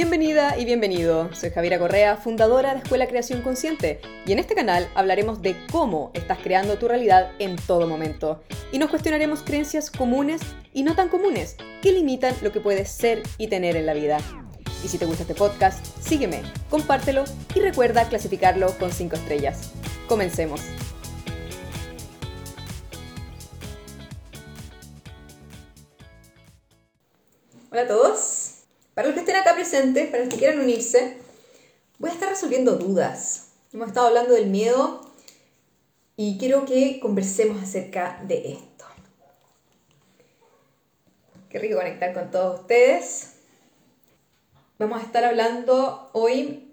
Bienvenida y bienvenido. Soy Javiera Correa, fundadora de Escuela Creación Consciente, y en este canal hablaremos de cómo estás creando tu realidad en todo momento. Y nos cuestionaremos creencias comunes y no tan comunes que limitan lo que puedes ser y tener en la vida. Y si te gusta este podcast, sígueme, compártelo y recuerda clasificarlo con 5 estrellas. Comencemos. Hola a todos. Para los que estén acá presentes, para los que quieran unirse, voy a estar resolviendo dudas. Hemos estado hablando del miedo y quiero que conversemos acerca de esto. Qué rico conectar con todos ustedes. Vamos a estar hablando hoy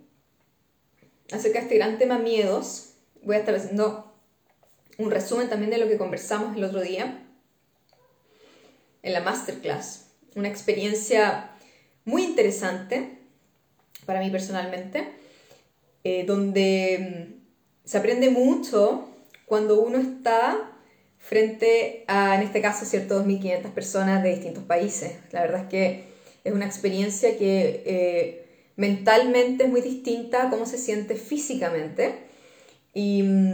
acerca de este gran tema miedos. Voy a estar haciendo un resumen también de lo que conversamos el otro día en la masterclass. Una experiencia muy interesante para mí personalmente, eh, donde mm, se aprende mucho cuando uno está frente a, en este caso, cierto, 2.500 personas de distintos países. La verdad es que es una experiencia que eh, mentalmente es muy distinta a cómo se siente físicamente. Y, mm,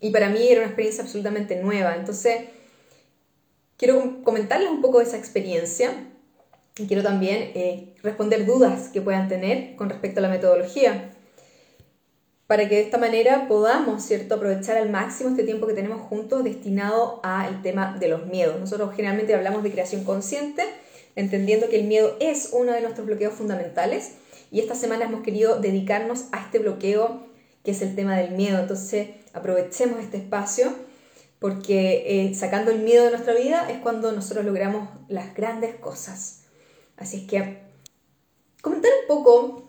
y para mí era una experiencia absolutamente nueva. Entonces, quiero comentarles un poco de esa experiencia y quiero también eh, responder dudas que puedan tener con respecto a la metodología, para que de esta manera podamos ¿cierto? aprovechar al máximo este tiempo que tenemos juntos destinado al tema de los miedos. Nosotros generalmente hablamos de creación consciente, entendiendo que el miedo es uno de nuestros bloqueos fundamentales y esta semana hemos querido dedicarnos a este bloqueo que es el tema del miedo. Entonces aprovechemos este espacio porque eh, sacando el miedo de nuestra vida es cuando nosotros logramos las grandes cosas. Así es que comentar un poco,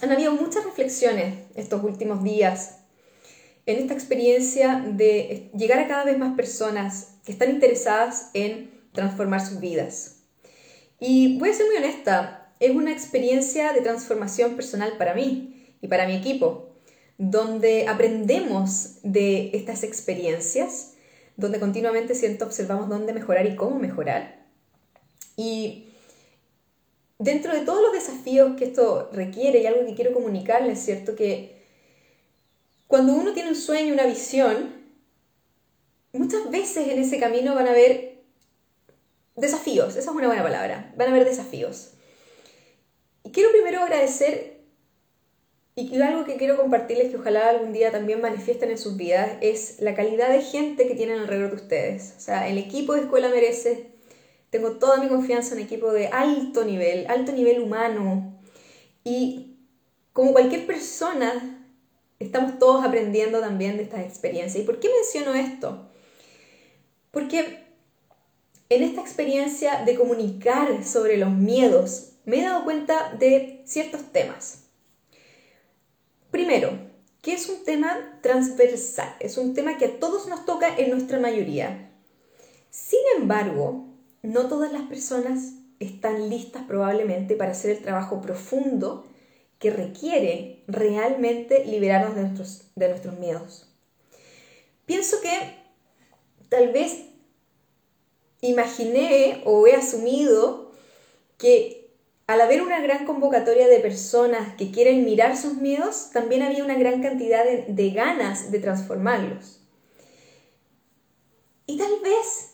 han habido muchas reflexiones estos últimos días en esta experiencia de llegar a cada vez más personas que están interesadas en transformar sus vidas. Y voy a ser muy honesta, es una experiencia de transformación personal para mí y para mi equipo, donde aprendemos de estas experiencias, donde continuamente siento observamos dónde mejorar y cómo mejorar y dentro de todos los desafíos que esto requiere y algo que quiero comunicarles, ¿cierto? Que cuando uno tiene un sueño, una visión, muchas veces en ese camino van a haber desafíos, esa es una buena palabra, van a haber desafíos. Y quiero primero agradecer y algo que quiero compartirles que ojalá algún día también manifiesten en sus vidas es la calidad de gente que tienen alrededor de ustedes. O sea, el equipo de Escuela Merece tengo toda mi confianza en un equipo de alto nivel, alto nivel humano. Y como cualquier persona, estamos todos aprendiendo también de estas experiencias. ¿Y por qué menciono esto? Porque en esta experiencia de comunicar sobre los miedos, me he dado cuenta de ciertos temas. Primero, que es un tema transversal, es un tema que a todos nos toca en nuestra mayoría. Sin embargo, no todas las personas están listas probablemente para hacer el trabajo profundo que requiere realmente liberarnos de nuestros, de nuestros miedos. Pienso que tal vez imaginé o he asumido que al haber una gran convocatoria de personas que quieren mirar sus miedos, también había una gran cantidad de, de ganas de transformarlos. Y tal vez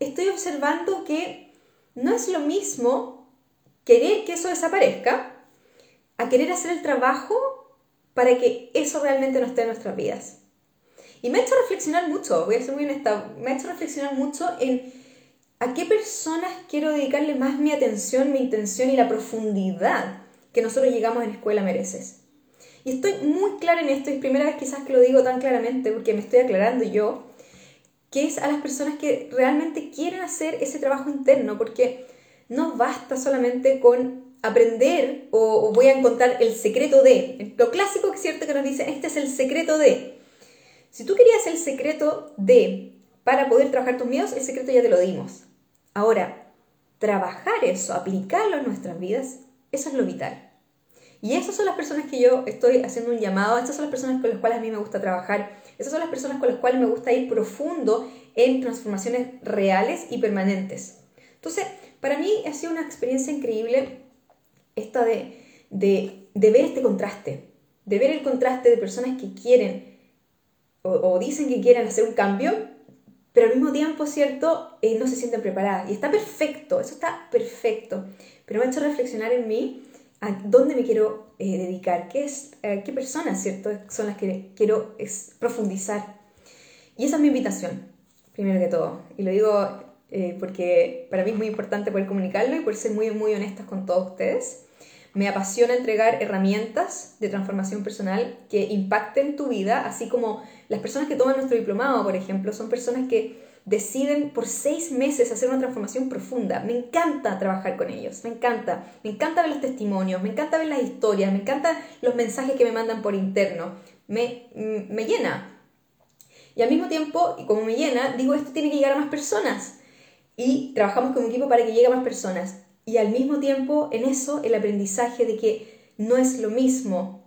estoy observando que no es lo mismo querer que eso desaparezca a querer hacer el trabajo para que eso realmente no esté en nuestras vidas. Y me ha hecho reflexionar mucho, voy a ser muy honesta, me ha hecho reflexionar mucho en a qué personas quiero dedicarle más mi atención, mi intención y la profundidad que nosotros llegamos en Escuela Mereces. Y estoy muy clara en esto, es primera vez quizás que lo digo tan claramente porque me estoy aclarando yo que es a las personas que realmente quieren hacer ese trabajo interno, porque no basta solamente con aprender o, voy a encontrar el secreto de. Lo clásico que es cierto que nos dice, este es el secreto de. Si tú querías el secreto de para poder trabajar tus miedos, el secreto ya te lo dimos. Ahora, trabajar eso, aplicarlo en nuestras vidas, eso es lo vital. Y esas son las personas que yo estoy haciendo un llamado, estas son las personas con las cuales a mí me gusta trabajar, esas son las personas con las cuales me gusta ir profundo en transformaciones reales y permanentes. Entonces, para mí ha sido una experiencia increíble Esta de, de, ver este contraste, de ver el contraste de personas que quieren o, o dicen que quieren hacer un cambio, pero al mismo tiempo, ¿cierto? Eh, no se sienten preparadas. Y está perfecto, eso está perfecto. Pero me ha hecho reflexionar en mí a dónde me quiero eh, dedicar, qué, es, eh, qué personas, ¿cierto? Son las que quiero profundizar. Y esa es mi invitación, primero que todo. Y lo digo porque para mí es muy importante poder comunicarlo y por ser muy, muy honestas con todos ustedes. Me apasiona entregar herramientas de transformación personal que impacten tu vida, así como las personas que toman nuestro diplomado, por ejemplo, son personas que deciden por seis meses hacer una transformación profunda. Me encanta trabajar con ellos, me encanta. Me encanta ver los testimonios, me encanta ver las historias, me encantan los mensajes que me mandan por interno. Me, mm, me llena. Y al mismo tiempo, y como me llena, digo, esto tiene que llegar a más personas. Y trabajamos como equipo para que llegue a más personas. Y al mismo tiempo, en eso, el aprendizaje de que no es lo mismo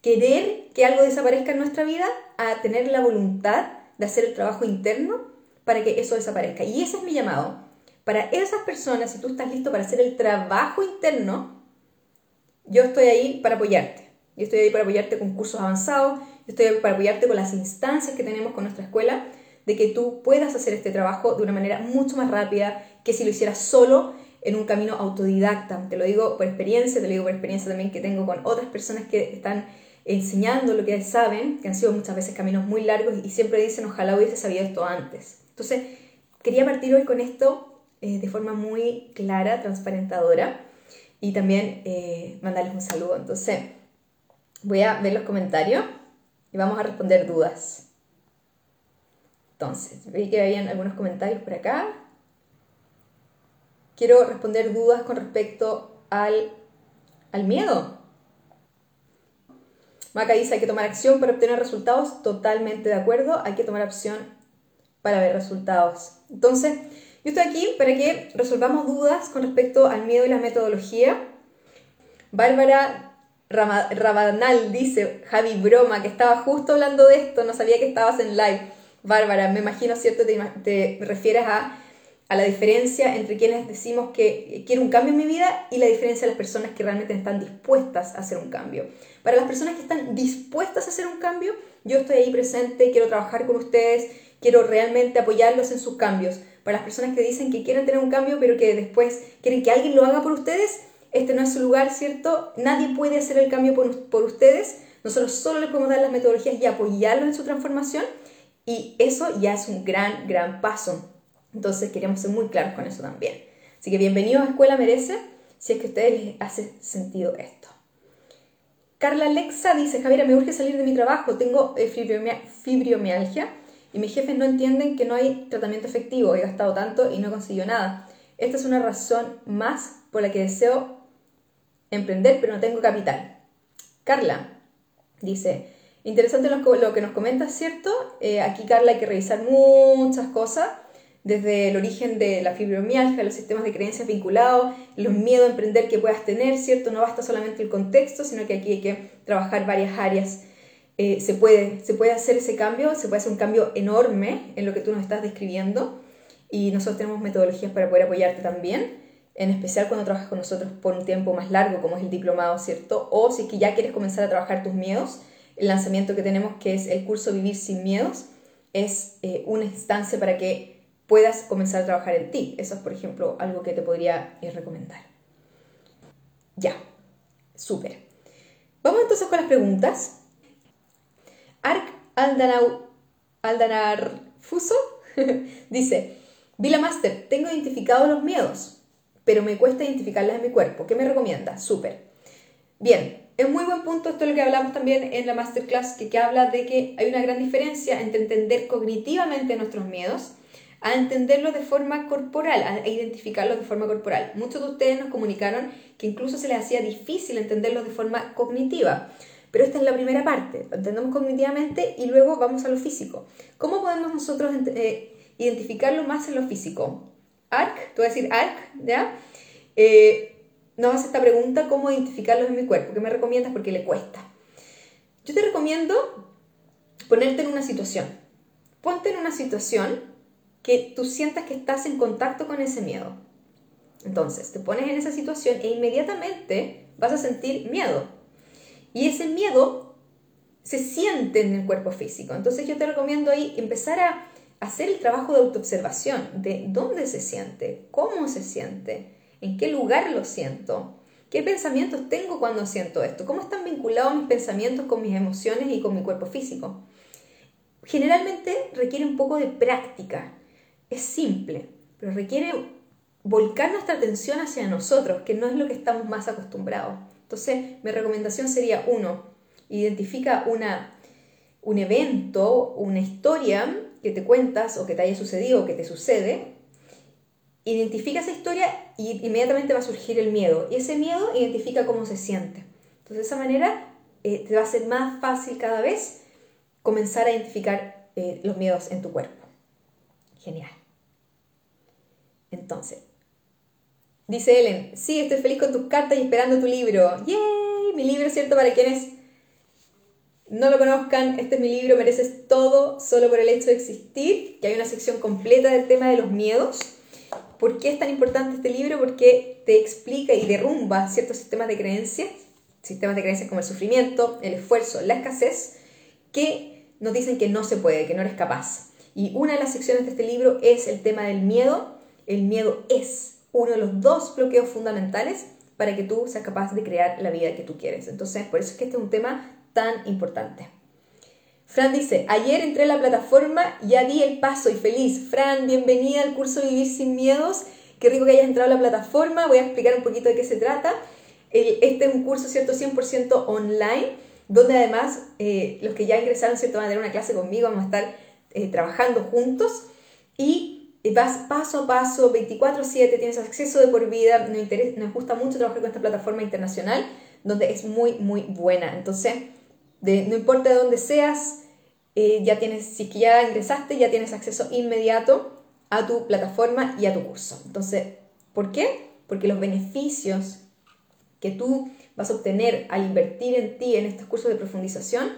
querer que algo desaparezca en nuestra vida a tener la voluntad de hacer el trabajo interno para que eso desaparezca. Y ese es mi llamado. Para esas personas, si tú estás listo para hacer el trabajo interno, yo estoy ahí para apoyarte. Yo estoy ahí para apoyarte con cursos avanzados, yo estoy ahí para apoyarte con las instancias que tenemos con nuestra escuela, de que tú puedas hacer este trabajo de una manera mucho más rápida que si lo hicieras solo en un camino autodidacta. Te lo digo por experiencia, te lo digo por experiencia también que tengo con otras personas que están enseñando lo que saben, que han sido muchas veces caminos muy largos y siempre dicen, ojalá hubiese sabido esto antes. Entonces, quería partir hoy con esto eh, de forma muy clara, transparentadora y también eh, mandarles un saludo. Entonces, voy a ver los comentarios y vamos a responder dudas. Entonces, vi que habían algunos comentarios por acá. Quiero responder dudas con respecto al, al miedo. Maca dice, hay que tomar acción para obtener resultados. Totalmente de acuerdo, hay que tomar acción para ver resultados. Entonces, yo estoy aquí para que resolvamos dudas con respecto al miedo y la metodología. Bárbara Rabanal dice, Javi, broma, que estaba justo hablando de esto, no sabía que estabas en live. Bárbara, me imagino, ¿cierto? Te, te refieres a, a, la diferencia entre quienes decimos que quiero un cambio en mi vida y la diferencia de las personas que realmente están dispuestas a hacer un cambio. Para las personas que están dispuestas a hacer un cambio, yo estoy ahí presente, quiero trabajar con ustedes, quiero realmente apoyarlos en sus cambios. Para las personas que dicen que quieren tener un cambio, pero que después quieren que alguien lo haga por ustedes, este no es su lugar, ¿cierto? Nadie puede hacer el cambio por, ustedes. Nosotros solo les podemos dar las metodologías y apoyarlos en su transformación. Y eso ya es un gran, gran paso. Entonces queríamos ser muy claros con eso también. Así que bienvenidos a Escuela Merece, si es que a ustedes les hace sentido esto. Carla Alexa dice, Javiera, me urge salir de mi trabajo, tengo eh, fibromialgia y mis jefes no entienden que no hay tratamiento efectivo, he gastado tanto y no he conseguido nada. Esta es una razón más por la que deseo emprender, pero no tengo capital. Carla dice, interesante lo, que nos comentas, ¿cierto? Eh, aquí, Carla, hay que revisar muchas cosas desde el origen de la fibromialgia, los sistemas de creencias vinculados, los miedos a emprender que puedas tener, ¿cierto? No basta solamente el contexto, sino que aquí hay que trabajar varias áreas. Eh, se, puede, se puede hacer ese cambio, se puede hacer un cambio enorme en lo que tú nos estás describiendo y nosotros tenemos metodologías para poder apoyarte también, en especial cuando trabajas con nosotros por un tiempo más largo, como es el diplomado, ¿cierto? O si es que ya quieres comenzar a trabajar tus miedos, el lanzamiento que tenemos, que es el curso Vivir sin Miedos, es eh, una instancia para que puedas comenzar a trabajar en ti. Eso es, por ejemplo, algo que te podría eh, recomendar. Ya, súper. Vamos entonces con las preguntas. Arc Aldanau, Aldanar Fuso dice, Vila Master, tengo identificados los miedos, pero me cuesta identificarlos en mi cuerpo. ¿Qué me recomienda? Súper. Bien, es muy buen punto esto es lo que hablamos también en la masterclass, que, que habla de que hay una gran diferencia entre entender cognitivamente nuestros miedos a entenderlo de forma corporal, a identificarlo de forma corporal. Muchos de ustedes nos comunicaron que incluso se les hacía difícil entenderlo de forma cognitiva. Pero esta es la primera parte, entendemos cognitivamente y luego vamos a lo físico. ¿Cómo podemos nosotros eh, identificarlo más en lo físico? ARC, te voy a decir ARC, ¿ya? Eh, nos hace esta pregunta, ¿cómo identificarlo en mi cuerpo? ¿Qué me recomiendas? Porque le cuesta. Yo te recomiendo ponerte en una situación. Ponte en una situación que tú sientas que estás en contacto con ese miedo. Entonces, te pones en esa situación e inmediatamente vas a sentir miedo. Y ese miedo se siente en el cuerpo físico. Entonces yo te recomiendo ahí empezar a hacer el trabajo de autoobservación, de dónde se siente, cómo se siente, en qué lugar lo siento, qué pensamientos tengo cuando siento esto, cómo están vinculados mis pensamientos con mis emociones y con mi cuerpo físico. Generalmente requiere un poco de práctica, es simple, pero requiere volcar nuestra atención hacia nosotros, que no es lo que estamos más acostumbrados. Entonces, mi recomendación sería, uno, identifica una, un evento, una historia que te cuentas o que te haya sucedido o que te sucede, identifica esa historia y inmediatamente va a surgir el miedo. Y ese miedo identifica cómo se siente. Entonces, de esa manera eh, te va a ser más fácil cada vez comenzar a identificar eh, los miedos en tu cuerpo. Genial. Entonces, dice Ellen, sí, estoy feliz con tus cartas y esperando tu libro. ¡Yay! Mi libro, ¿cierto? Para quienes no lo conozcan, este es mi libro, mereces todo solo por el hecho de existir, que hay una sección completa del tema de los miedos. ¿Por qué es tan importante este libro? Porque te explica y derrumba ciertos sistemas de creencias, sistemas de creencias como el sufrimiento, el esfuerzo, la escasez, que nos dicen que no se puede, que no eres capaz. Y una de las secciones de este libro es el tema del miedo. El miedo es uno de los dos bloqueos fundamentales para que tú seas capaz de crear la vida que tú quieres. Entonces, por eso es que este es un tema tan importante. Fran dice, ayer entré a la plataforma, ya di el paso y feliz. Fran, bienvenida al curso Vivir sin Miedos. Qué rico que hayas entrado a la plataforma. Voy a explicar un poquito de qué se trata. Este es un curso, ¿cierto? 100% online, donde además eh, los que ya ingresaron, ¿cierto? Van a tener una clase conmigo, vamos a estar eh, trabajando juntos. Y vas paso a paso, 24/7, tienes acceso de por vida. Nos, interesa, nos gusta mucho trabajar con esta plataforma internacional, donde es muy, muy buena. Entonces, no importa de dónde seas, eh, ya tienes, si ya ingresaste, ya tienes acceso inmediato a tu plataforma y a tu curso. Entonces, ¿por qué? Porque los beneficios que tú vas a obtener al invertir en ti en estos cursos de profundización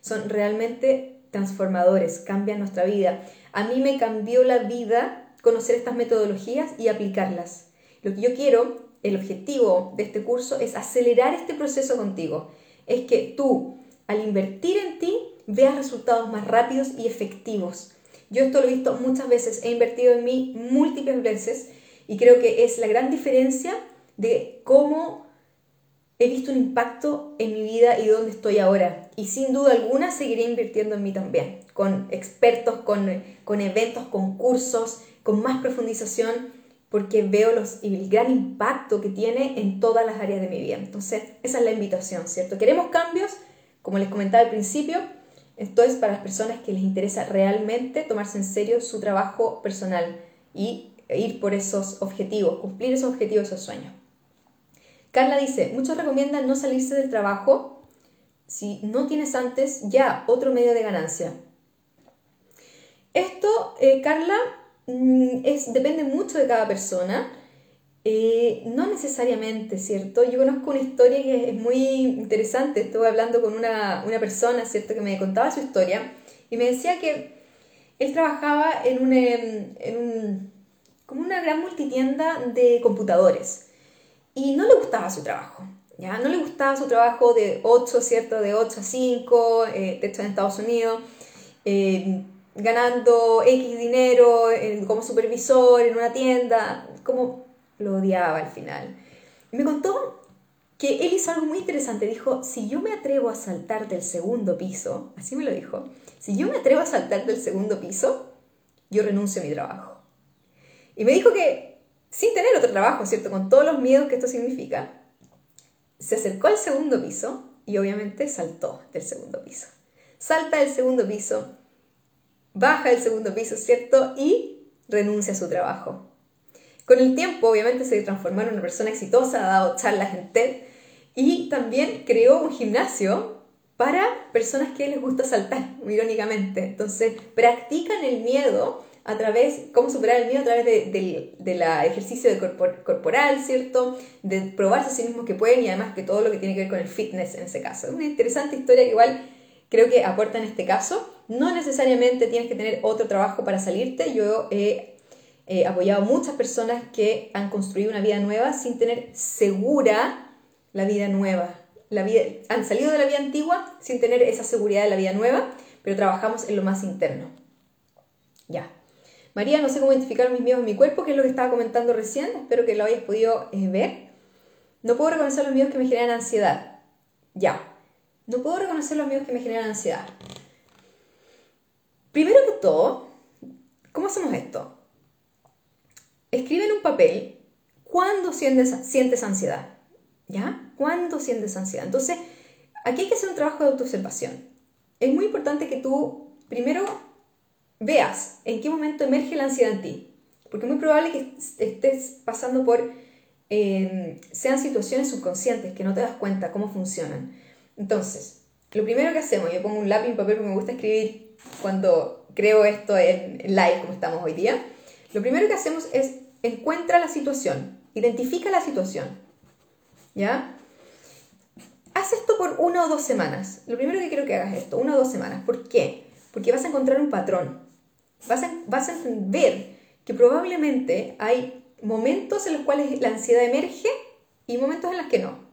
son realmente transformadores, cambian nuestra vida. A mí me cambió la vida conocer estas metodologías y aplicarlas. Lo que yo quiero, el objetivo de este curso es acelerar este proceso contigo. Es que tú al invertir en ti, veas resultados más rápidos y efectivos. Yo esto lo he visto muchas veces, he invertido en mí múltiples veces y creo que es la gran diferencia de cómo he visto un impacto en mi vida y dónde estoy ahora. Y sin duda alguna seguiré invirtiendo en mí también, con expertos, con, con eventos, con cursos, con más profundización, porque veo los, el gran impacto que tiene en todas las áreas de mi vida. Entonces, esa es la invitación, ¿cierto? ¿Queremos cambios? Como les comentaba al principio, esto es para las personas que les interesa realmente tomarse en serio su trabajo personal y ir por esos objetivos, cumplir esos objetivos, esos sueños. Carla dice, muchos recomiendan no salirse del trabajo si no tienes antes ya otro medio de ganancia. Esto, eh, Carla, mm, es, depende mucho de cada persona. Eh, no necesariamente, ¿cierto? Yo conozco una historia que es muy interesante. Estuve hablando con una, persona, ¿cierto?, que me contaba su historia y me decía que él trabajaba en un, en un como una gran multitienda de computadores y no le gustaba su trabajo. ¿ya? No le gustaba su trabajo de 8, ¿cierto? De 8 a 5, eh, de hecho en Estados Unidos, eh, ganando X dinero como supervisor en una tienda, como lo odiaba al final. me contó que él hizo algo muy interesante. Dijo, si yo me atrevo a saltar del segundo piso, así me lo dijo, si yo me atrevo a saltar del segundo piso, yo renuncio a mi trabajo. Y me dijo que, sin tener otro trabajo, ¿cierto? Con todos los miedos que esto significa, se acercó al segundo piso y obviamente saltó del segundo piso. Salta del segundo piso, baja del segundo piso, ¿cierto? Y renuncia a su trabajo. Con el tiempo, obviamente, se transformó en una persona exitosa, ha dado charlas en TED y también creó un gimnasio para personas que les gusta saltar, irónicamente. Entonces, practican el miedo a través, cómo superar el miedo a través del de, la ejercicio de corporal, ¿cierto? De probarse a sí mismos que pueden y además que todo lo que tiene que ver con el fitness en ese caso. Es una interesante historia que igual creo que aporta en este caso. No necesariamente tienes que tener otro trabajo para salirte. Yo he eh, apoyado a muchas personas que han construido una vida nueva sin tener segura la vida nueva. La vida, han salido de la vida antigua sin tener esa seguridad de la vida nueva, pero trabajamos en lo más interno. Ya. María, no sé cómo identificar mis miedos en mi cuerpo, que es lo que estaba comentando recién, espero que lo hayas podido eh, ver. No puedo reconocer los miedos que me generan ansiedad. Ya. No puedo reconocer los miedos que me generan ansiedad. Primero que todo, ¿cómo hacemos esto? Escribe en un papel cuándo sientes, sientes ansiedad. ¿Ya? ¿Cuándo sientes ansiedad? Entonces, aquí hay que hacer un trabajo de autoobservación. Es muy importante que tú primero veas en qué momento emerge la ansiedad en ti. Porque es muy probable que estés pasando por, eh, sean situaciones subconscientes que no te das cuenta cómo funcionan. Entonces, lo primero que hacemos, yo pongo un lápiz y papel porque me gusta escribir cuando creo esto en live como estamos hoy día. Lo primero que hacemos es encuentra la situación, identifica la situación. ¿Ya? Haz esto por una o dos semanas. Lo primero que quiero que hagas esto, una o dos semanas. ¿Por qué? Porque vas a encontrar un patrón. Vas a, vas a ver que probablemente hay momentos en los cuales la ansiedad emerge y momentos en los que no.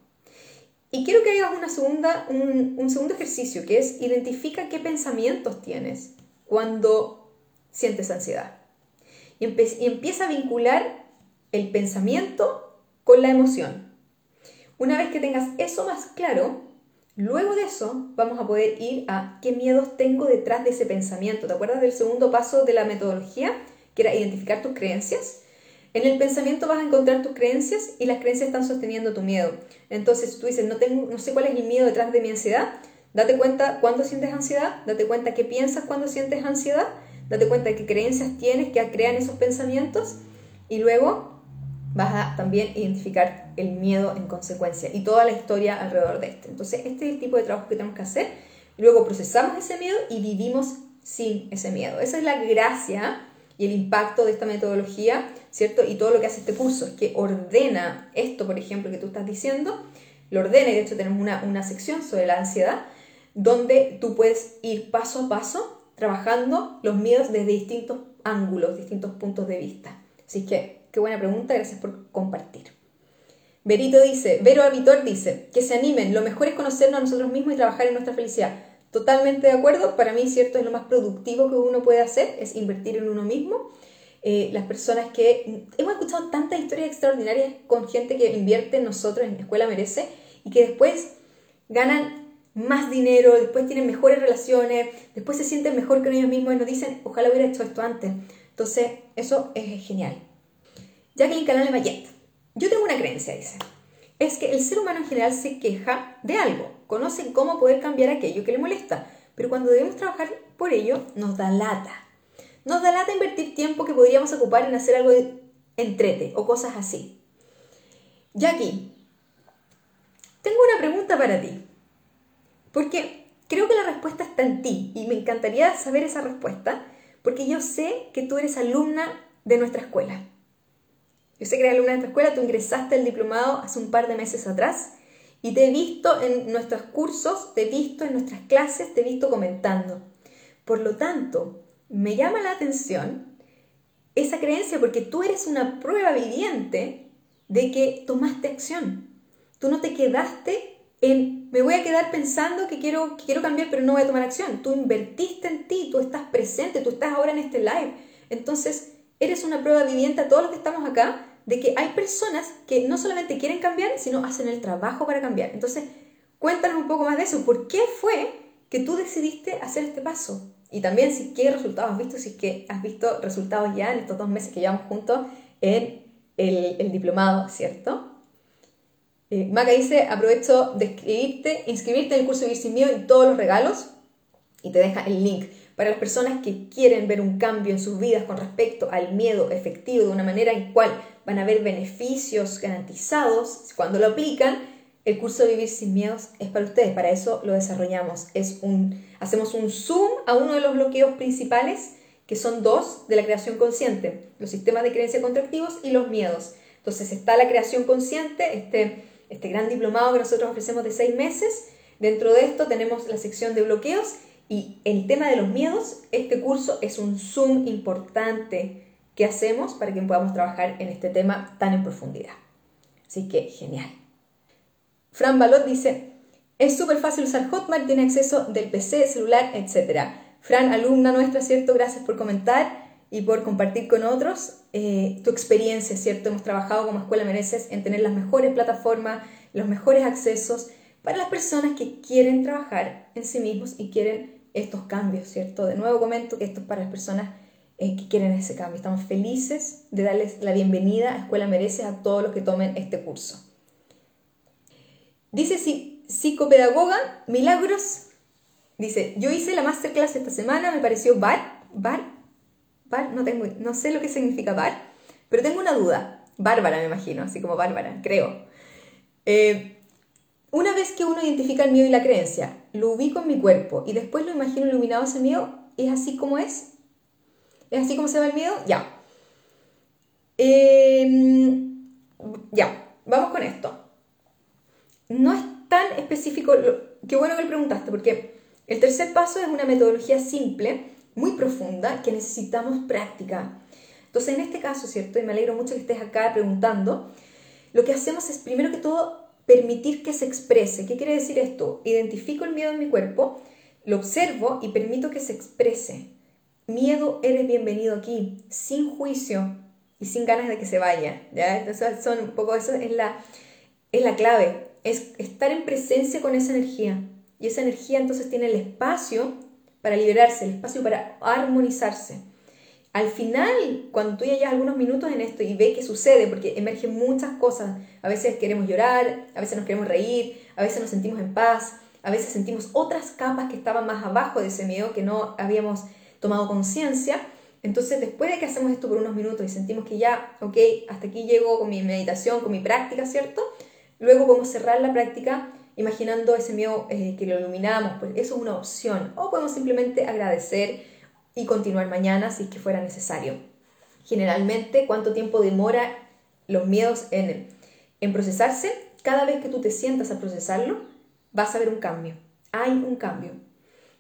Y quiero que hagas una segunda, un, segundo ejercicio, que es identifica qué pensamientos tienes cuando sientes ansiedad. Y empieza a vincular el pensamiento con la emoción. Una vez que tengas eso más claro, luego de eso vamos a poder ir a qué miedos tengo detrás de ese pensamiento. ¿Te acuerdas del segundo paso de la metodología? Que era identificar tus creencias. En el pensamiento vas a encontrar tus creencias y las creencias están sosteniendo tu miedo. Entonces tú dices, no, tengo, no sé cuál es el miedo detrás de mi ansiedad. Date cuenta cuándo sientes ansiedad, date cuenta qué piensas cuando sientes ansiedad, date cuenta de qué creencias tienes que crean esos pensamientos y luego vas a también identificar el miedo en consecuencia y toda la historia alrededor de este. Entonces este es el tipo de trabajo que tenemos que hacer. Luego procesamos ese miedo y vivimos sin ese miedo. Esa es la gracia y el impacto de esta metodología, ¿cierto? Y todo lo que hace este curso es que ordena esto, por ejemplo, que tú estás diciendo, lo ordena y de hecho tenemos una, una sección sobre la ansiedad, donde tú puedes ir paso a paso trabajando los miedos desde distintos ángulos, distintos puntos de vista. Así que, qué buena pregunta, gracias por compartir. Berito dice, Vero Avitor dice, que se animen, lo mejor es conocernos a nosotros mismos y trabajar en nuestra felicidad. Totalmente de acuerdo, para mí, cierto, es lo más productivo que uno puede hacer, es invertir en uno mismo. Eh, las personas que... Hemos escuchado tantas historias extraordinarias con gente que invierte en nosotros, en la Escuela Merece, y que después ganan más dinero, después tienen mejores relaciones, después se sienten mejor que ellos mismos y nos dicen, ojalá hubiera hecho esto antes. Entonces, eso es genial. Jacqueline Canal Mayet. Yo tengo una creencia, dice. Es que el ser humano en general se queja de algo conocen cómo poder cambiar aquello que le molesta, pero cuando debemos trabajar por ello nos da lata. Nos da lata invertir tiempo que podríamos ocupar en hacer algo de entrete o cosas así. Jackie, tengo una pregunta para ti, porque creo que la respuesta está en ti y me encantaría saber esa respuesta, porque yo sé que tú eres alumna de nuestra escuela. Yo sé que eres alumna de nuestra escuela, tú ingresaste al diplomado hace un par de meses atrás y te he visto en nuestros cursos, te he visto en nuestras clases, te he visto comentando. Por lo tanto, me llama la atención esa creencia porque tú eres una prueba viviente de que tomaste acción. Tú no te quedaste en, me voy a quedar pensando que quiero, quiero cambiar pero no voy a tomar acción. Tú invertiste en ti, tú estás presente, tú estás ahora en este live. Entonces, eres una prueba viviente a todos los que estamos acá de que hay personas que no solamente quieren cambiar, sino hacen el trabajo para cambiar. Entonces, cuéntanos un poco más de eso. ¿Por qué fue que tú decidiste hacer este paso? Y también si qué resultados has visto, si es que has visto resultados ya en estos dos meses que llevamos juntos en el, diplomado, ¿cierto? Eh, Maca dice, aprovecho de inscribirte, inscribirte en el curso Vivir Sin Miedo y todos los regalos y te deja el link para las personas que quieren ver un cambio en sus vidas con respecto al miedo efectivo de una manera en cual van a ver beneficios garantizados cuando lo aplican, el curso Vivir sin Miedos es para ustedes. Para eso lo desarrollamos. Es un, hacemos un zoom a uno de los bloqueos principales, que son dos de la creación consciente, los sistemas de creencia contractivos y los miedos. Entonces está la creación consciente, este, este gran diplomado que nosotros ofrecemos de seis meses. Dentro de esto tenemos la sección de bloqueos y el tema de los miedos, este curso es un zoom importante qué hacemos para que podamos trabajar en este tema tan en profundidad. Así que genial. Fran Balot dice, es súper fácil usar Hotmart, tiene acceso del PC, celular, etc. Fran, alumna nuestra, ¿cierto? Gracias por comentar y por compartir con otros eh, tu experiencia, ¿cierto? Hemos trabajado como Escuela Mereces en tener las mejores plataformas, los mejores accesos para las personas que quieren trabajar en sí mismos y quieren estos cambios, ¿cierto? De nuevo comento que esto es para las personas eh, que quieren ese cambio. Estamos felices de darles la bienvenida a Escuela Mereces a todos los que tomen este curso. Dice psicopedagoga Milagros, dice, yo hice la masterclass esta semana, me pareció bar, bar, bar, no, tengo, no sé lo que significa bar, pero tengo una duda. Bárbara, me imagino, así como Bárbara, creo. Eh, una vez que uno identifica el miedo y la creencia, lo ubico en mi cuerpo y después lo imagino iluminado ese miedo, ¿es así como es? ¿Es así como se va el miedo? Ya. Em, ya, vamos con esto. No es tan específico, qué bueno que le preguntaste, porque el tercer paso es una metodología simple, muy profunda, que necesitamos práctica. Entonces, en este caso, ¿cierto? Y me alegro mucho que estés acá preguntando, lo que hacemos es, primero que todo, permitir que se exprese. ¿Qué quiere decir esto? Identifico el miedo en mi cuerpo, lo observo y permito que se exprese. Miedo, eres bienvenido aquí, sin juicio y sin ganas de que se vaya. ¿ya? Entonces, son poco, eso es la, es la clave, es estar en presencia con esa energía. Y esa energía entonces tiene el espacio para liberarse, el espacio para armonizarse. Al final, cuando tú ya llevas algunos minutos en esto y ves qué sucede, porque emergen muchas cosas, a veces queremos llorar, a veces nos queremos reír, a veces nos sentimos en paz, a veces sentimos otras capas que estaban más abajo de ese miedo que no habíamos tomado conciencia. Entonces, después de que hacemos esto por unos minutos y sentimos que ya, ok, hasta aquí llego con mi meditación, con mi práctica, ¿cierto? Luego podemos cerrar la práctica imaginando ese miedo eh, que lo iluminamos, pues eso es una opción. O podemos simplemente agradecer y continuar mañana si es que fuera necesario. Generalmente, ¿cuánto tiempo demora los miedos en, en procesarse? Cada vez que tú te sientas a procesarlo, vas a ver un cambio. Hay un cambio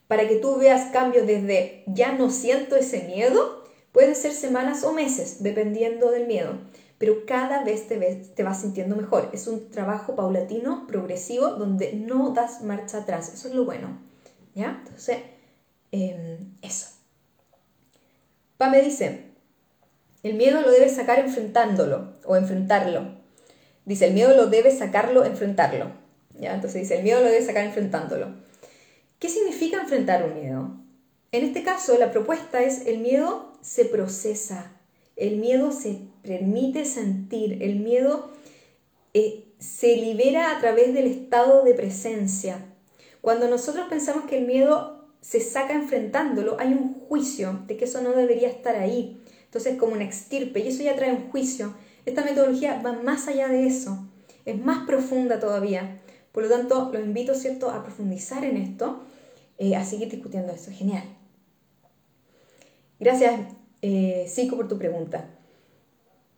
para que tú veas cambios desde ya no siento ese miedo, puede ser semanas o meses, dependiendo del miedo, pero cada vez te, ves, te vas sintiendo mejor. Es un trabajo paulatino, progresivo, donde no das marcha atrás. Eso es lo bueno. ¿Ya? Entonces, eh, eso. Pa me dice, el miedo lo debes sacar enfrentándolo o enfrentarlo. Dice, el miedo lo debes sacarlo, enfrentarlo. ¿Ya? Entonces dice, el miedo lo debes sacar enfrentándolo. ¿Qué significa enfrentar un miedo? En este caso, la propuesta es el miedo se procesa, el miedo se permite sentir, el miedo eh, se libera a través del estado de presencia. Cuando nosotros pensamos que el miedo se saca enfrentándolo, hay un juicio de que eso no debería estar ahí. Entonces, como una extirpe, y eso ya trae un juicio. Esta metodología va más allá de eso, es más profunda todavía. Por lo tanto, los invito, ¿cierto?, a profundizar en esto, eh, a seguir discutiendo esto. Genial. Gracias, eh, por tu pregunta.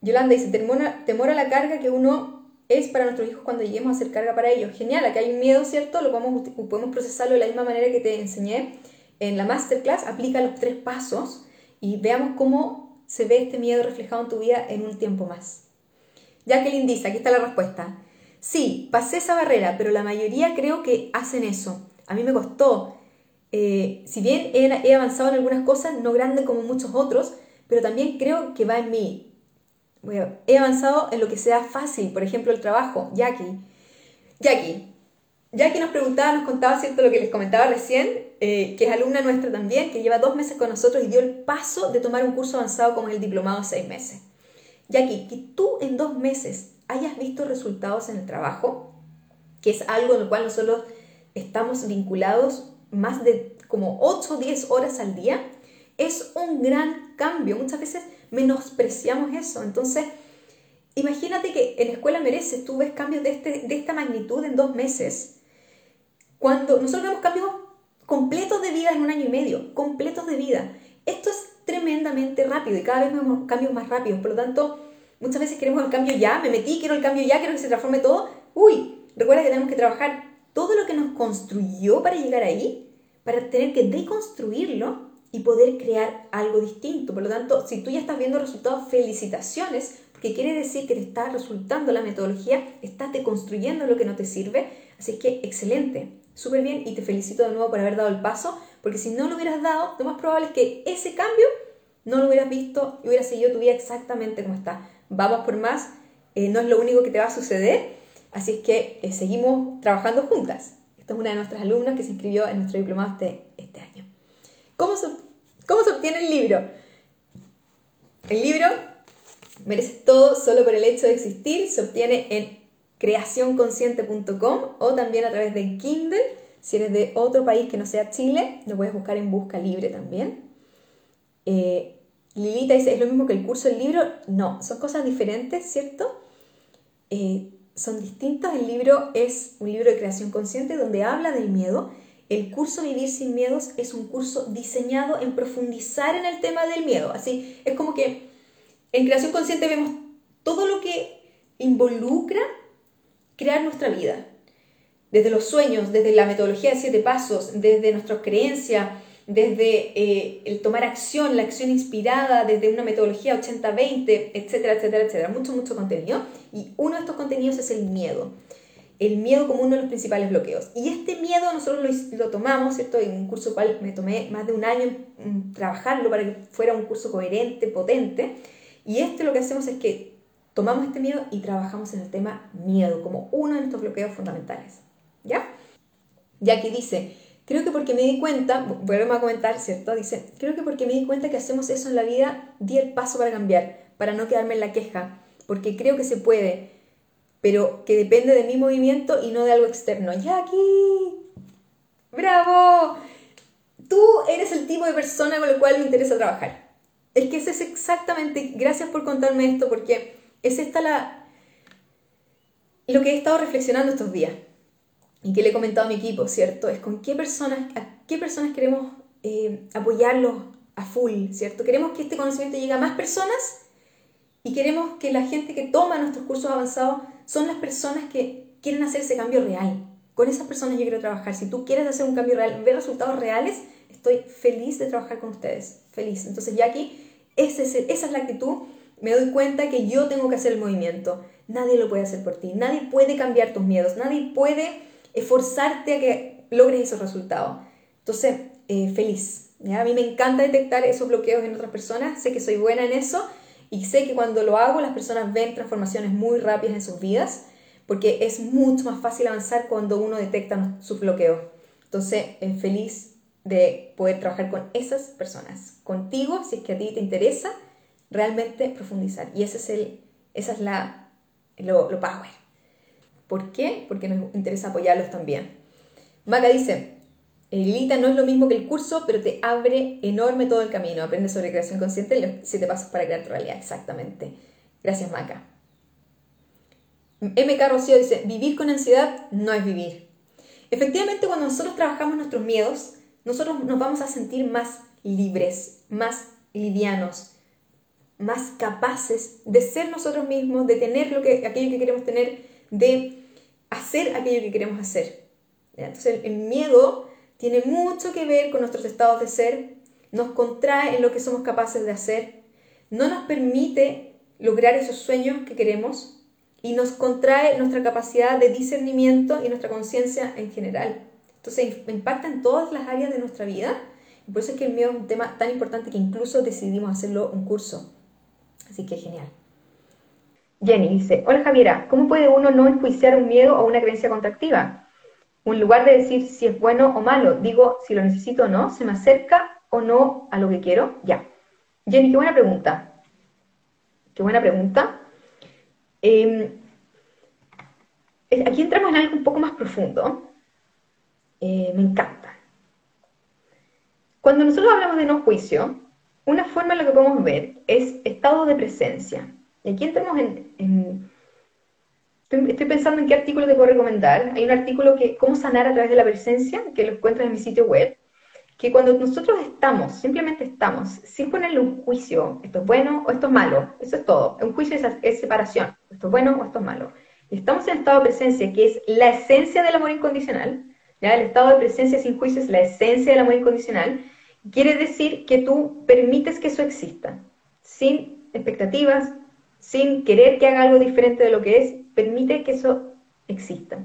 Yolanda dice, temor a la carga que uno es para nuestros hijos cuando lleguemos a hacer carga para ellos. Genial, acá hay un miedo, ¿cierto? Lo podemos, procesarlo de la misma manera que te enseñé en la masterclass. Aplica los tres pasos y veamos cómo se ve este miedo reflejado en tu vida en un tiempo más. Jacqueline dice, aquí está la respuesta. Sí, pasé esa barrera, pero la mayoría creo que hacen eso. A mí me costó. Eh, si bien he, avanzado en algunas cosas, no grande como muchos otros, pero también creo que va en mí. He avanzado en lo que sea fácil, por ejemplo, el trabajo. Jackie. Jackie. Jackie nos preguntaba, nos contaba, ¿cierto? Lo que les comentaba recién, eh, que es alumna nuestra también, que lleva dos meses con nosotros y dio el paso de tomar un curso avanzado como el diplomado seis meses. Jackie, que tú en dos meses hayas visto resultados en el trabajo, que es algo en lo cual nosotros estamos vinculados más de como 8 o 10 horas al día, es un gran cambio. Muchas veces menospreciamos eso. Entonces, imagínate que en la escuela mereces, tú ves cambios de, este, de esta magnitud en dos meses. Cuando nosotros vemos cambios completos de vida en un año y medio, completos de vida. Esto es tremendamente rápido y cada vez vemos cambios más rápidos. Por lo tanto, Muchas veces queremos el cambio ya, me metí, quiero el cambio ya, quiero que se transforme todo. Uy, recuerda que tenemos que trabajar todo lo que nos construyó para llegar ahí, para tener que deconstruirlo y poder crear algo distinto. Por lo tanto, si tú ya estás viendo resultados, felicitaciones, porque quiere decir que te está resultando la metodología, estás deconstruyendo lo que no te sirve. Así es que excelente, súper bien y te felicito de nuevo por haber dado el paso, porque si no lo hubieras dado, lo más probable es que ese cambio no lo hubieras visto y hubieras seguido tu vida exactamente como está. Vamos por más, eh, no es lo único que te va a suceder, así es que eh, seguimos trabajando juntas. Esta es una de nuestras alumnas que se inscribió en nuestro diplomado este, este año. ¿Cómo se, ¿Cómo se obtiene el libro? El libro merece todo solo por el hecho de existir, se obtiene en creacionconsciente.com o también a través de Kindle. Si eres de otro país que no sea Chile, lo puedes buscar en Busca Libre también. Eh, Lilita dice, ¿es lo mismo que el curso del libro? No, son cosas diferentes, ¿cierto? Eh, son distintas. El libro es un libro de creación consciente donde habla del miedo. El curso Vivir sin Miedos es un curso diseñado en profundizar en el tema del miedo. Así, es como que en creación consciente vemos todo lo que involucra crear nuestra vida. Desde los sueños, desde la metodología de siete pasos, desde nuestras creencias, desde eh, el tomar acción, la acción inspirada, desde una metodología 80-20, etcétera, etcétera, etcétera. Mucho, mucho contenido. Y uno de estos contenidos es el miedo. El miedo como uno de los principales bloqueos. Y este miedo nosotros lo, tomamos, ¿cierto? En un curso cual me tomé más de un año en, trabajarlo para que fuera un curso coherente, potente. Y este lo que hacemos es que tomamos este miedo y trabajamos en el tema miedo como uno de nuestros bloqueos fundamentales. ¿Ya? Ya que dice, Creo que porque me di cuenta, vuelvo a comentar, ¿cierto? Dice, creo que porque me di cuenta que hacemos eso en la vida, di el paso para cambiar, para no quedarme en la queja, porque creo que se puede, pero que depende de mi movimiento y no de algo externo. ¡Jackie! ¡Bravo! Tú eres el tipo de persona con el cual me interesa trabajar. Es que ese es exactamente, gracias por contarme esto, porque es esta la, lo que he estado reflexionando estos días y que le he comentado a mi equipo, ¿cierto? Es con qué personas, a qué personas queremos eh, apoyarlos a full, ¿cierto? Queremos que este conocimiento llegue a más personas y queremos que la gente que toma nuestros cursos avanzados son las personas que quieren hacer ese cambio real. Con esas personas yo quiero trabajar. Si tú quieres hacer un cambio real, ver resultados reales, estoy feliz de trabajar con ustedes. Feliz. Entonces, esa es, esa es la actitud. Me doy cuenta que yo tengo que hacer el movimiento. Nadie lo puede hacer por ti. Nadie puede cambiar tus miedos. Nadie puede esforzarte a que logres esos resultados. Entonces, eh, feliz. A mí me encanta detectar esos bloqueos en otras personas, sé que soy buena en eso y sé que cuando lo hago las personas ven transformaciones muy rápidas en sus vidas porque es mucho más fácil avanzar cuando uno detecta sus bloqueos. Entonces, feliz de poder trabajar con esas personas, contigo, si es que a ti te interesa realmente profundizar. Y ese es el, esa es la, lo, lo power. ¿Por qué? Porque nos interesa apoyarlos también. Maca dice, Lilita no es lo mismo que el curso, pero te abre enorme todo el camino. Aprende sobre creación consciente y los siete pasos para crear tu realidad. Exactamente. Gracias, Maca. MK Rocío dice, vivir con ansiedad no es vivir. Efectivamente, cuando nosotros trabajamos nuestros miedos, nosotros nos vamos a sentir más libres, más livianos, más capaces de ser nosotros mismos, de tener lo que, aquello que queremos tener, de hacer aquello que queremos hacer. Entonces el miedo tiene mucho que ver con nuestros estados de ser, nos contrae en lo que somos capaces de hacer, no nos permite lograr esos sueños que queremos y nos contrae nuestra capacidad de discernimiento y nuestra conciencia en general. Entonces impacta en todas las áreas de nuestra vida y por eso es que el miedo es un tema tan importante que incluso decidimos hacerlo un curso. Así que genial. Jenny dice, hola Javiera, ¿cómo puede uno no enjuiciar un miedo o una creencia contractiva? En lugar de decir si es bueno o malo, digo si lo necesito o no, se me acerca o no a lo que quiero, ya. Jenny, qué buena pregunta. Qué buena pregunta. Em, aquí entramos en algo un poco más profundo. Eh, me encanta. Cuando nosotros hablamos de no juicio, una forma en la que podemos ver es estado de presencia. Y aquí entramos en, estoy, pensando en qué artículo te puedo recomendar. Hay un artículo que, cómo sanar a través de la presencia, que lo encuentras en mi sitio web, que cuando nosotros estamos, simplemente estamos, sin ponerle un juicio, esto es bueno o esto es malo, eso es todo. Un juicio es, separación, esto es bueno o esto es malo. Estamos en estado de presencia, que es la esencia del amor incondicional, ¿ya? El estado de presencia sin juicio es la esencia del amor incondicional, Quiere decir que tú permites que eso exista, sin expectativas, sin querer que haga algo diferente de lo que es, permite que eso exista.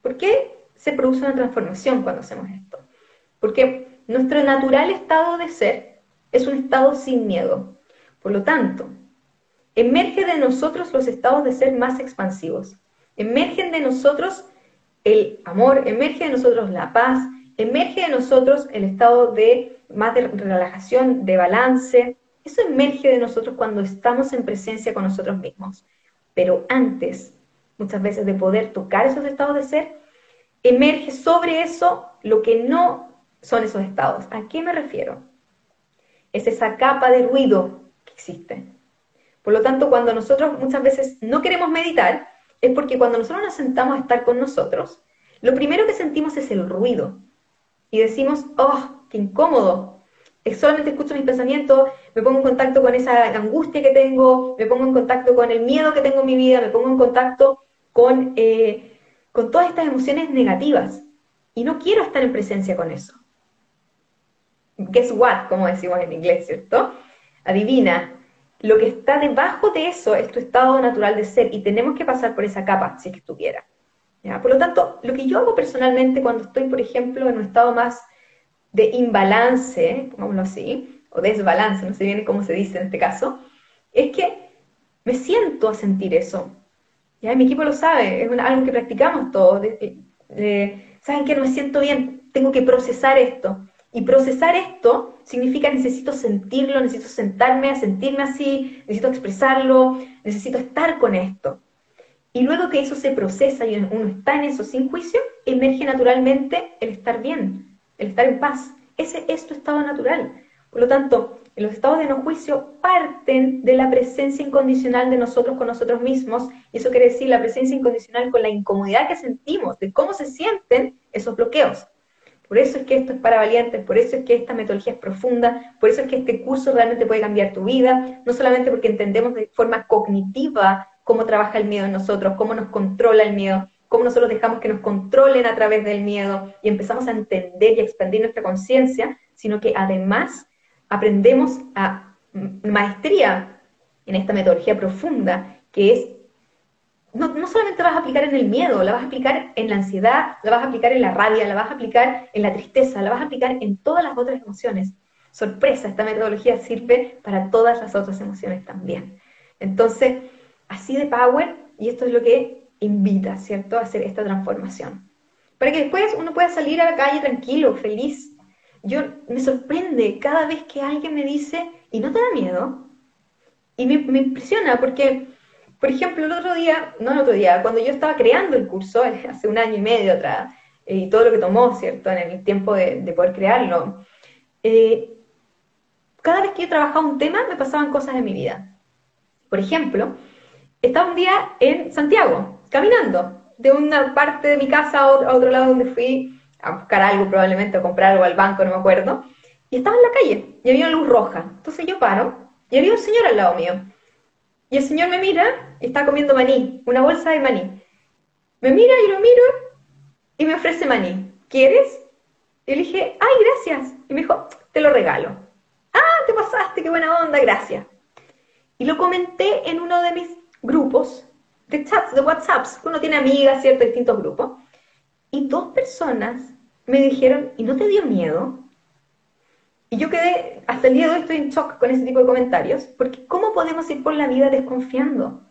¿Por qué se produce una transformación cuando hacemos esto? Porque nuestro natural estado de ser es un estado sin miedo. Por lo tanto, emerge de nosotros los estados de ser más expansivos. Emergen de nosotros el amor, emerge de nosotros la paz, emerge de nosotros el estado de más de relajación, de balance. Eso emerge de nosotros cuando estamos en presencia con nosotros mismos. Pero antes, muchas veces, de poder tocar esos estados de ser, emerge sobre eso lo que no son esos estados. ¿A qué me refiero? Es esa capa de ruido que existe. Por lo tanto, cuando nosotros muchas veces no queremos meditar, es porque cuando nosotros nos sentamos a estar con nosotros, lo primero que sentimos es el ruido. Y decimos, oh, qué incómodo. Solamente escucho mis pensamientos, me pongo en contacto con esa angustia que tengo, me pongo en contacto con el miedo que tengo en mi vida, me pongo en contacto con, eh, con todas estas emociones negativas. Y no quiero estar en presencia con eso. Guess what, como decimos en inglés, ¿cierto? Adivina, lo que está debajo de eso es tu estado natural de ser y tenemos que pasar por esa capa si es que estuviera. Por lo tanto, lo que yo hago personalmente cuando estoy, por ejemplo, en un estado más de imbalance, pongámoslo así, o desbalance, no sé bien cómo se dice en este caso, es que me siento a sentir eso. ¿Ya? Mi equipo lo sabe, es algo que practicamos todos. ¿Saben que No me siento bien, tengo que procesar esto. Y procesar esto significa necesito sentirlo, necesito sentarme a sentirme así, necesito expresarlo, necesito estar con esto. Y luego que eso se procesa y uno está en eso sin juicio, emerge naturalmente el estar bien, el estar en paz. Ese es tu estado natural. Por lo tanto, los estados de no juicio parten de la presencia incondicional de nosotros con nosotros mismos, y eso quiere decir la presencia incondicional con la incomodidad que sentimos, de cómo se sienten esos bloqueos. Por eso es que esto es para valientes, por eso es que esta metodología es profunda, por eso es que este curso realmente puede cambiar tu vida, no solamente porque entendemos de forma cognitiva cómo trabaja el miedo en nosotros, cómo nos controla el miedo, cómo nosotros dejamos que nos controlen a través del miedo y empezamos a entender y a expandir nuestra conciencia, sino que además aprendemos a maestría en esta metodología profunda, que es no, no, solamente vas a aplicar en el miedo, la vas a aplicar en la ansiedad, la vas a aplicar en la rabia, la vas a aplicar en la tristeza, la vas a aplicar en todas las otras emociones. Sorpresa, esta metodología sirve para todas las otras emociones también. Entonces, así de power, y esto es lo que invita, ¿cierto?, a hacer esta transformación. Para que después uno pueda salir a la calle tranquilo, feliz. Yo me sorprende cada vez que alguien me dice, ¿y no te da miedo? Y me, impresiona porque por ejemplo, el otro día, no el otro día, cuando yo estaba creando el curso, hace un año y medio atrás, eh, y todo lo que tomó, ¿cierto?, en el tiempo de, poder crearlo, eh, cada vez que yo trabajaba un tema, me pasaban cosas en mi vida. Por ejemplo, estaba un día en Santiago, caminando, de una parte de mi casa a otro, a otro lado donde fui a buscar algo probablemente, a comprar algo al banco, no me acuerdo, y estaba en la calle, y había una luz roja. Entonces yo paro, y había un señor al lado mío. Y el señor me mira, está comiendo maní, una bolsa de maní. Me mira y lo miro y me ofrece maní. ¿Quieres? Y le dije, ay, gracias. Y me dijo, te lo regalo. Ah, te pasaste, qué buena onda, gracias. Y lo comenté en uno de mis grupos de chats, de WhatsApps, uno tiene amigas, ¿cierto? Distintos grupos. Y dos personas me dijeron, ¿y no te dio miedo? Y yo quedé, hasta el día de hoy estoy en shock con ese tipo de comentarios, porque ¿cómo podemos ir por la vida desconfiando?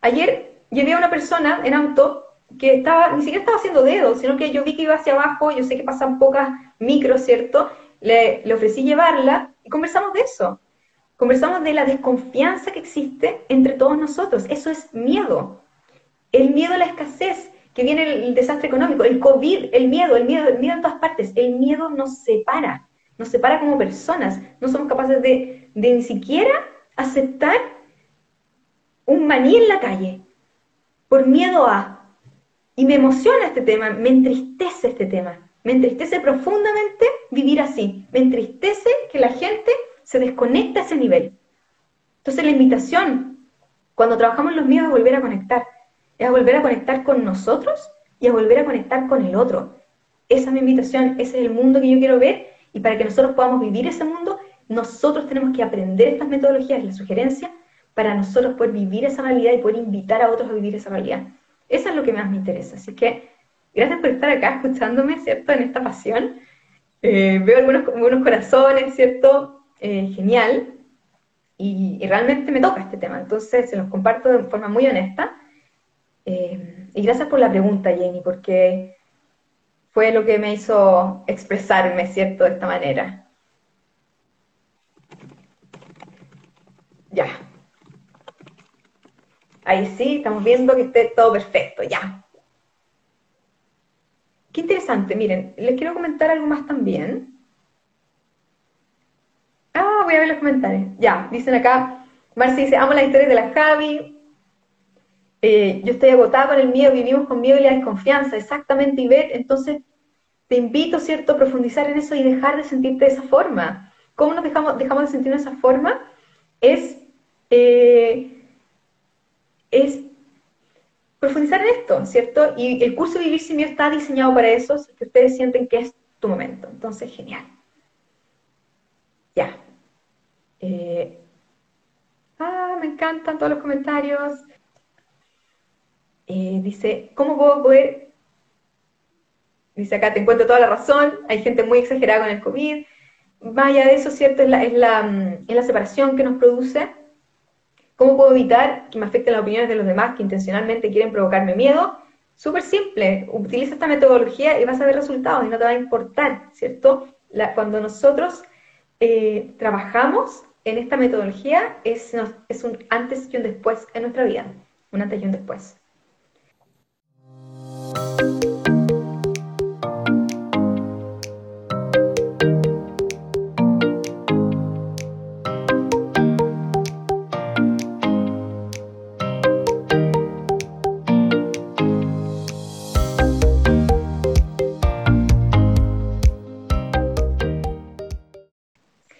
Ayer llevé a una persona en auto que estaba, ni siquiera estaba haciendo dedos, sino que yo vi que iba hacia abajo, yo sé que pasan pocas micros, ¿cierto? Le, le ofrecí llevarla y conversamos de eso. Conversamos de la desconfianza que existe entre todos nosotros. Eso es miedo. El miedo a la escasez, que viene el, desastre económico, el COVID, el miedo, el miedo, el miedo en todas partes. El miedo nos separa nos separa como personas, no somos capaces de, ni siquiera aceptar un maní en la calle, por miedo a. Y me emociona este tema, me entristece este tema, me entristece profundamente vivir así, me entristece que la gente se desconecta a ese nivel. Entonces la invitación, cuando trabajamos los miedos, es volver a conectar, es a volver a conectar con nosotros y a volver a conectar con el otro. Esa es mi invitación, ese es el mundo que yo quiero ver Y para que nosotros podamos vivir ese mundo, nosotros tenemos que aprender estas metodologías, la sugerencia, para nosotros poder vivir esa realidad y poder invitar a otros a vivir esa realidad. Eso es lo que más me interesa. Así que gracias por estar acá escuchándome, ¿cierto? En esta pasión. Eh, veo algunos, algunos corazones, ¿cierto? Eh, genial. Y, y, realmente me toca este tema. Entonces se los comparto de forma muy honesta. Eh, y gracias por la pregunta, Jenny, porque fue lo que me hizo expresarme, ¿cierto? De esta manera. Ya. Ahí sí, estamos viendo que esté todo perfecto, ya. Qué interesante, miren, les quiero comentar algo más también. Ah, voy a ver los comentarios. Ya, dicen acá, Marci dice, amo la historia de la Javi. Eh, yo estoy agotada con el miedo, vivimos con miedo y la desconfianza, exactamente, Ivette. Entonces, te invito, ¿cierto?, a profundizar en eso y dejar de sentirte de esa forma. ¿Cómo nos dejamos, dejamos de sentirnos de esa forma? Es, eh, es profundizar en esto, ¿cierto? Y el curso Vivir sin Miedo está diseñado para eso, que ustedes sienten que es tu momento. Entonces, genial. Ya. Eh, ah, me encantan todos los comentarios. Eh, dice, ¿cómo puedo poder? Dice acá, te encuentro toda la razón, hay gente muy exagerada con el COVID. Vaya de eso, ¿cierto? Es la, es la, es la separación que nos produce. ¿Cómo puedo evitar que me afecten las opiniones de los demás que intencionalmente quieren provocarme miedo? Súper simple, utiliza esta metodología y vas a ver resultados y no te va a importar, ¿cierto? La, cuando nosotros eh, trabajamos en esta metodología es, es un antes y un después en nuestra vida, un antes y un después.